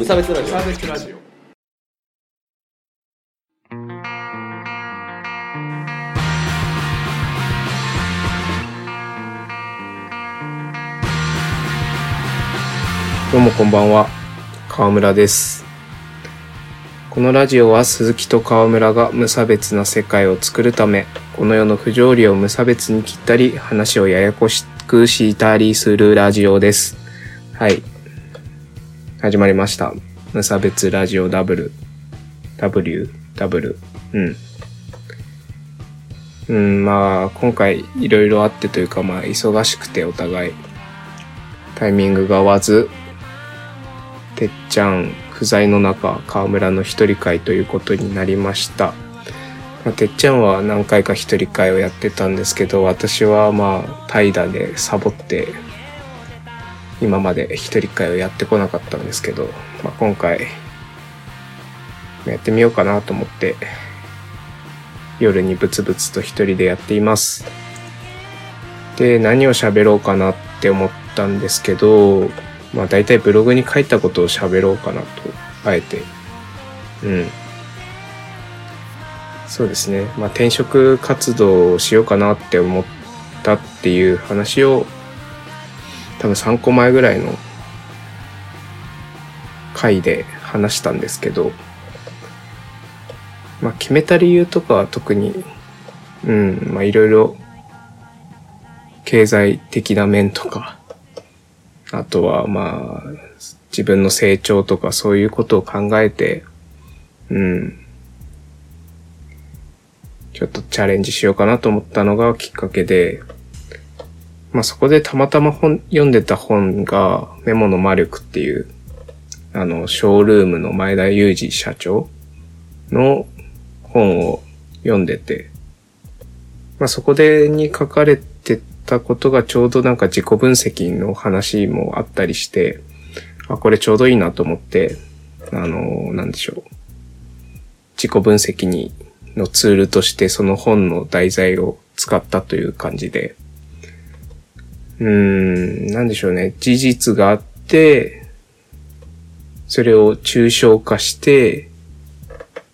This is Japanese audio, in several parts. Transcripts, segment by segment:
無差別ラジオサーベスラジオどうもこんばんは、川村です。このラジオは鈴木と川村が無差別な世界を作るため、この世の不条理を無差別に切ったり、話をややこしくしたりするラジオです。はい。始まりました。無差別ラジオダブル。W、うん。うん、まあ、今回いろいろあってというか、まあ、忙しくてお互い、タイミングが合わず、てっちゃん不在の中、河村の一人会ということになりました。まあ、てっちゃんは何回か一人会をやってたんですけど、私はまあ、怠惰でサボって、今まで一人会をやってこなかったんですけど、まあ、今回、やってみようかなと思って、夜にブツブツと一人でやっています。で、何を喋ろうかなって思ったんですけど、まあ大体ブログに書いたことを喋ろうかなと、あえて。うん。そうですね。まあ転職活動をしようかなって思ったっていう話を、多分3個前ぐらいの回で話したんですけど、まあ決めた理由とかは特に、うん、まあいろいろ経済的な面とか、あとはまあ、自分の成長とかそういうことを考えて、うん。ちょっとチャレンジしようかなと思ったのがきっかけで、まあそこでたまたま本、読んでた本がメモの魔力っていう、あの、ショールームの前田裕二社長の本を読んでて、まあそこでに書かれてたことがちょうどなんか自己分析の話もあったりして、あ、これちょうどいいなと思って、あの、なんでしょう。自己分析に、のツールとしてその本の題材を使ったという感じで、うん、なんでしょうね。事実があって、それを抽象化して、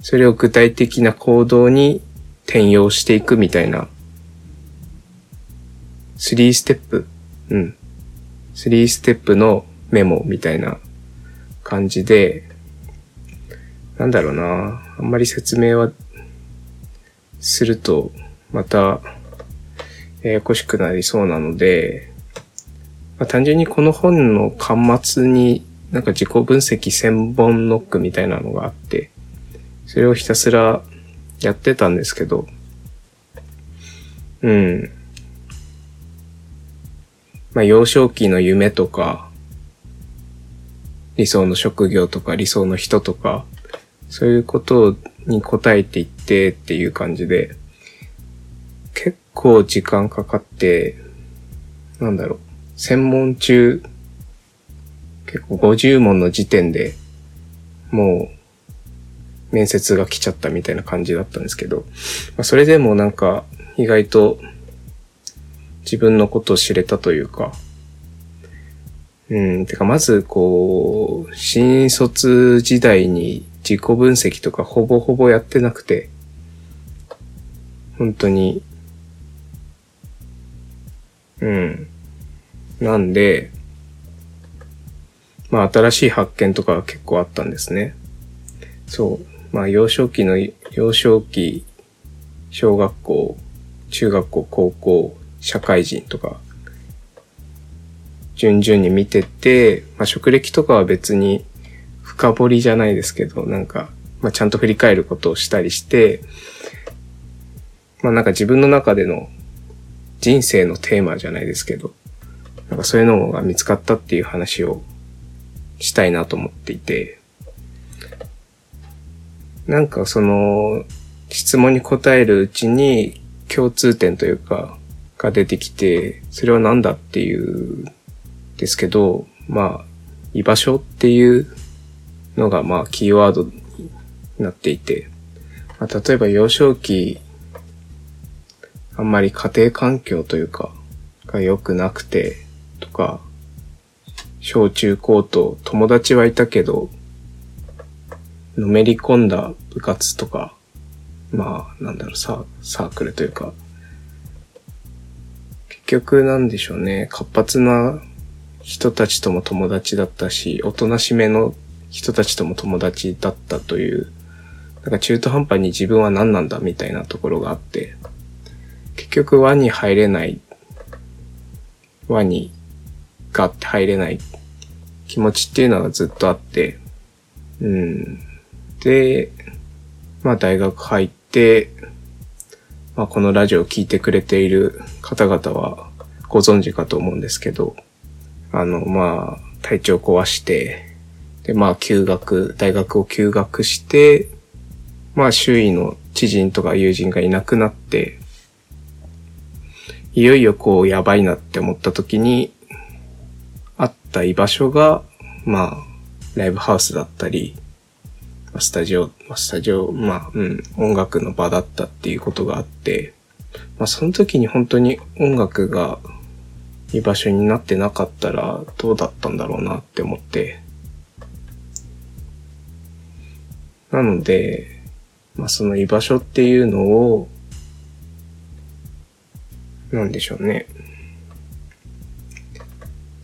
それを具体的な行動に転用していくみたいな3ステップうん。3ステップのメモみたいな感じで、なんだろうな。あんまり説明はすると、また、ややこしくなりそうなので、まあ、単純にこの本の端末になんか自己分析千本ノックみたいなのがあって、それをひたすらやってたんですけど、うん。まあ、幼少期の夢とか、理想の職業とか理想の人とか、そういうことに答えていってっていう感じで、結構時間かかって、なんだろう、専門中、結構50問の時点でもう面接が来ちゃったみたいな感じだったんですけど、まあ、それでもなんか意外と自分のことを知れたというか、うん、てかまずこう、新卒時代に自己分析とかほぼほぼやってなくて、本当に、うん。なんで、まあ新しい発見とかが結構あったんですね。そう。まあ幼少期の、幼少期、小学校、中学校、高校、社会人とか、順々に見てて、まあ、職歴とかは別に深掘りじゃないですけど、なんか、まあ、ちゃんと振り返ることをしたりして、まあ、なんか自分の中での人生のテーマじゃないですけど、なんかそういうのが見つかったっていう話をしたいなと思っていて、なんかその質問に答えるうちに共通点というか、が出てきて、それは何だっていうですけど、まあ、居場所っていうのがまあキーワードになっていて、まあ、例えば幼少期、あんまり家庭環境というか、が良くなくて、とか、小中高と友達はいたけど、のめり込んだ部活とか、まあ、なんだろう、ササークルというか、結局なんでしょうね、活発な人たちとも友達だったし、おとなしめの人たちとも友達だったという、なんか中途半端に自分は何なんだみたいなところがあって、結局輪に入れない、輪にガッて入れない気持ちっていうのがずっとあって、うん。で、まあ大学入って、まあこのラジオを聴いてくれている方々はご存知かと思うんですけど、あの、まあ体調壊して、で、まあ休学、大学を休学して、まあ周囲の知人とか友人がいなくなって、いよいよこうやばいなって思った時に、あった居場所が、まあ、ライブハウスだったり、スタジオ、スタジオ、まあ、うん、音楽の場だったっていうことがあって、まあ、その時に本当に音楽が居場所になってなかったらどうだったんだろうなって思って。なので、まあ、その居場所っていうのを、なんでしょうね。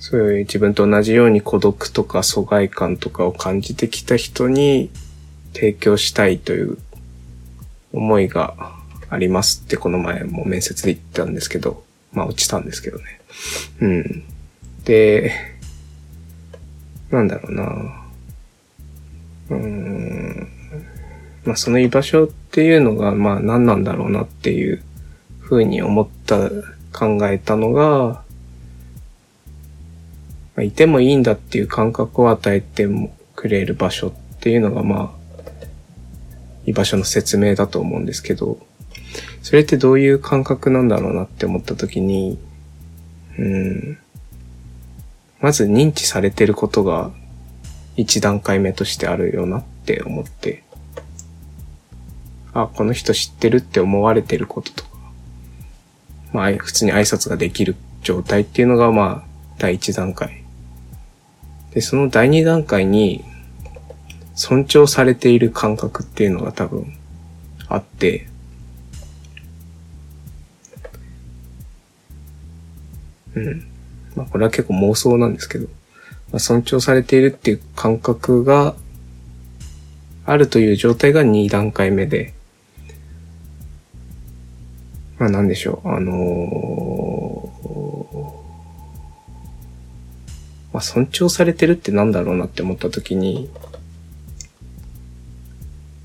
そういう自分と同じように孤独とか疎外感とかを感じてきた人に提供したいという思いがありますってこの前も面接で言ったんですけど、まあ落ちたんですけどね。うん。で、なんだろうな。うーん。まあその居場所っていうのがまあ何なんだろうなっていうふうに思った、考えたのが、まあ、いてもいいんだっていう感覚を与えてもくれる場所っていうのがまあ居場所の説明だと思うんですけど、それってどういう感覚なんだろうなって思った時に、うん、まず認知されてることが一段階目としてあるよなって思って、あ、この人知ってるって思われてることとか、まあ、普通に挨拶ができる状態っていうのが、まあ、第一段階。で、その第二段階に、尊重されている感覚っていうのが多分あって、うん。まあこれは結構妄想なんですけど、まあ、尊重されているっていう感覚があるという状態が2段階目で、まあなんでしょう、あのー、尊重されてるってなんだろうなって思った時に、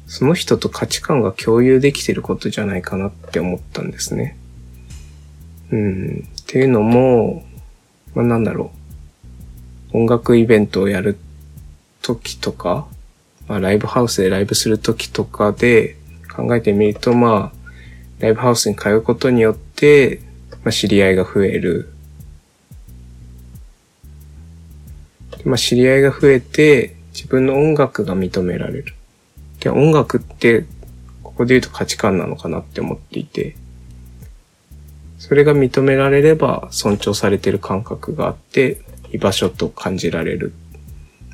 その人と価値観が共有できてることじゃないかなって思ったんですね。うん。っていうのも、まあ、なんだろう。音楽イベントをやる時とか、まあ、ライブハウスでライブする時とかで考えてみると、まあ、ライブハウスに通うことによって、まあ、知り合いが増える。まあ、知り合いが増えて、自分の音楽が認められる。で、音楽って、ここで言うと価値観なのかなって思っていて、それが認められれば尊重されてる感覚があって、居場所と感じられる。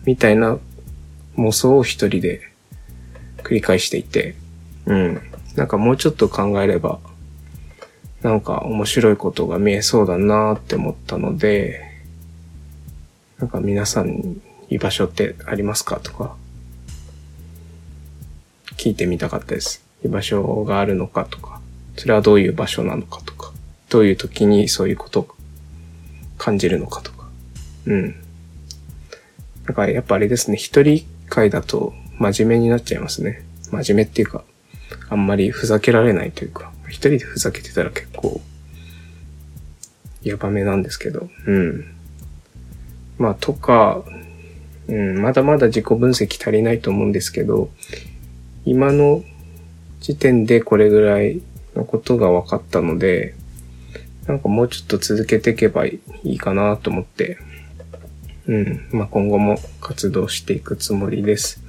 みたいな妄想を一人で繰り返していて、うん。なんかもうちょっと考えれば、なんか面白いことが見えそうだなって思ったので、なんか皆さん居場所ってありますかとか、聞いてみたかったです。居場所があるのかとか、それはどういう場所なのかとか、どういう時にそういうことを感じるのかとか。うん。なんかやっぱあれですね、一人会だと真面目になっちゃいますね。真面目っていうか、あんまりふざけられないというか、一人でふざけてたら結構、やばめなんですけど、うん。まあ、とか、うん、まだまだ自己分析足りないと思うんですけど、今の時点でこれぐらいのことが分かったので、なんかもうちょっと続けていけばいいかなと思って、うん。まあ、今後も活動していくつもりです。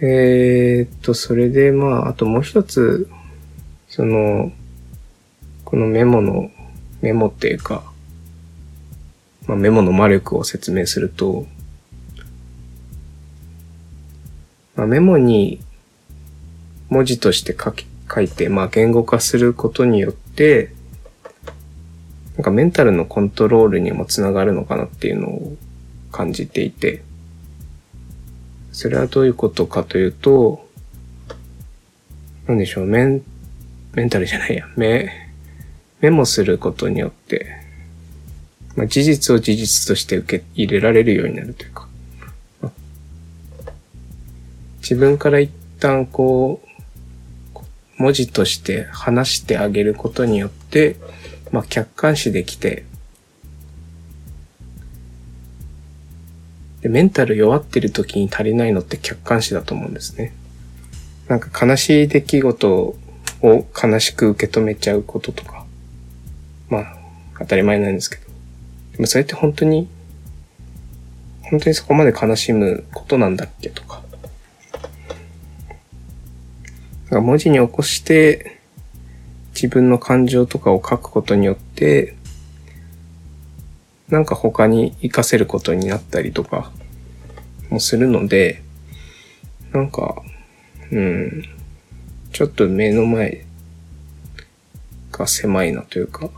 えー、っと、それで、まあ、あともう一つ、その、このメモの、メモっていうか、まあ、メモの魔力を説明すると、まあ、メモに文字として書き、書いて、まあ言語化することによって、なんかメンタルのコントロールにもつながるのかなっていうのを感じていて、それはどういうことかというと、なんでしょう、メン、メンタルじゃないや、メ、メモすることによって、まあ、事実を事実として受け入れられるようになるというか、自分から一旦こう、文字として話してあげることによって、まあ、客観視できて、で、メンタル弱ってる時に足りないのって客観視だと思うんですね。なんか悲しい出来事を悲しく受け止めちゃうこととか、まあ、当たり前なんですけど。でもそれって本当に、本当にそこまで悲しむことなんだっけとか。か文字に起こして、自分の感情とかを書くことによって、なんか他に活かせることになったりとかもするので、なんか、うん、ちょっと目の前が狭いなというか、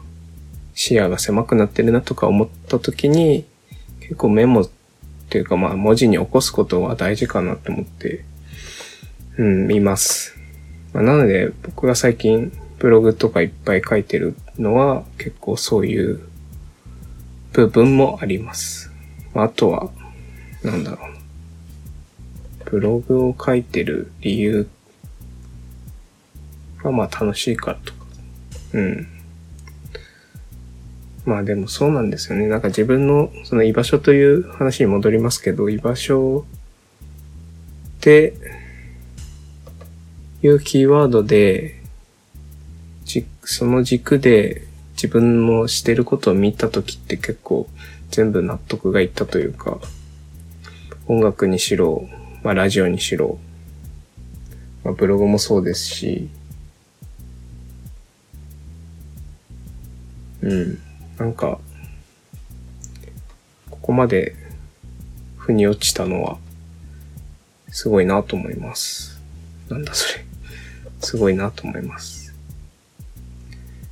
視野が狭くなってるなとか思った時に、結構メモっていうかまあ文字に起こすことは大事かなと思って、うん、見ます。まあ、なので僕が最近ブログとかいっぱい書いてるのは結構そういう部分もあります。あとは、なんだろう。ブログを書いてる理由がまあ楽しいからとか。うん。まあでもそうなんですよね。なんか自分のその居場所という話に戻りますけど、居場所っていうキーワードで、その軸で自分のしてることを見たときって結構全部納得がいったというか、音楽にしろ、まあラジオにしろ、まあブログもそうですし、うん、なんか、ここまで腑に落ちたのは、すごいなと思います。なんだそれ。すごいなと思います。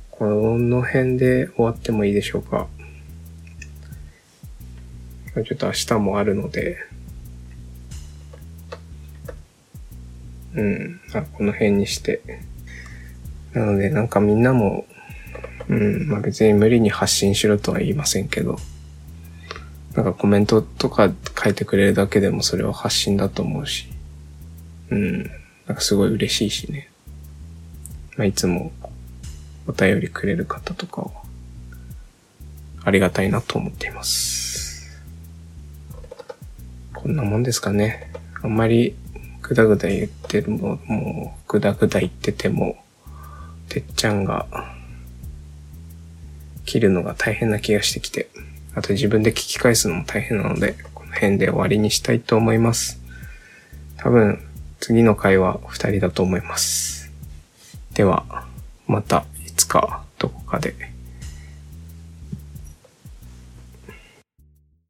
この辺で終わってもいいでしょうか。ちょっと明日もあるので、うん、あこの辺にして。なので、なんかみんなも、うん、まあ別に無理に発信しろとは言いませんけど、なんかコメントとか書いてくれるだけでもそれは発信だと思うし、うん、なんかすごい嬉しいしね。まあいつもお便りくれる方とかは、ありがたいなと思っています。こんなもんですかね。あんまりぐだぐだ言ってるも、もうぐだぐだ言ってても、てっちゃんが切るのが大変な気がしてきて、あと自分で聞き返すのも大変なので、この辺で終わりにしたいと思います。多分、次の回は二人だと思います。では、またい。つかどこかで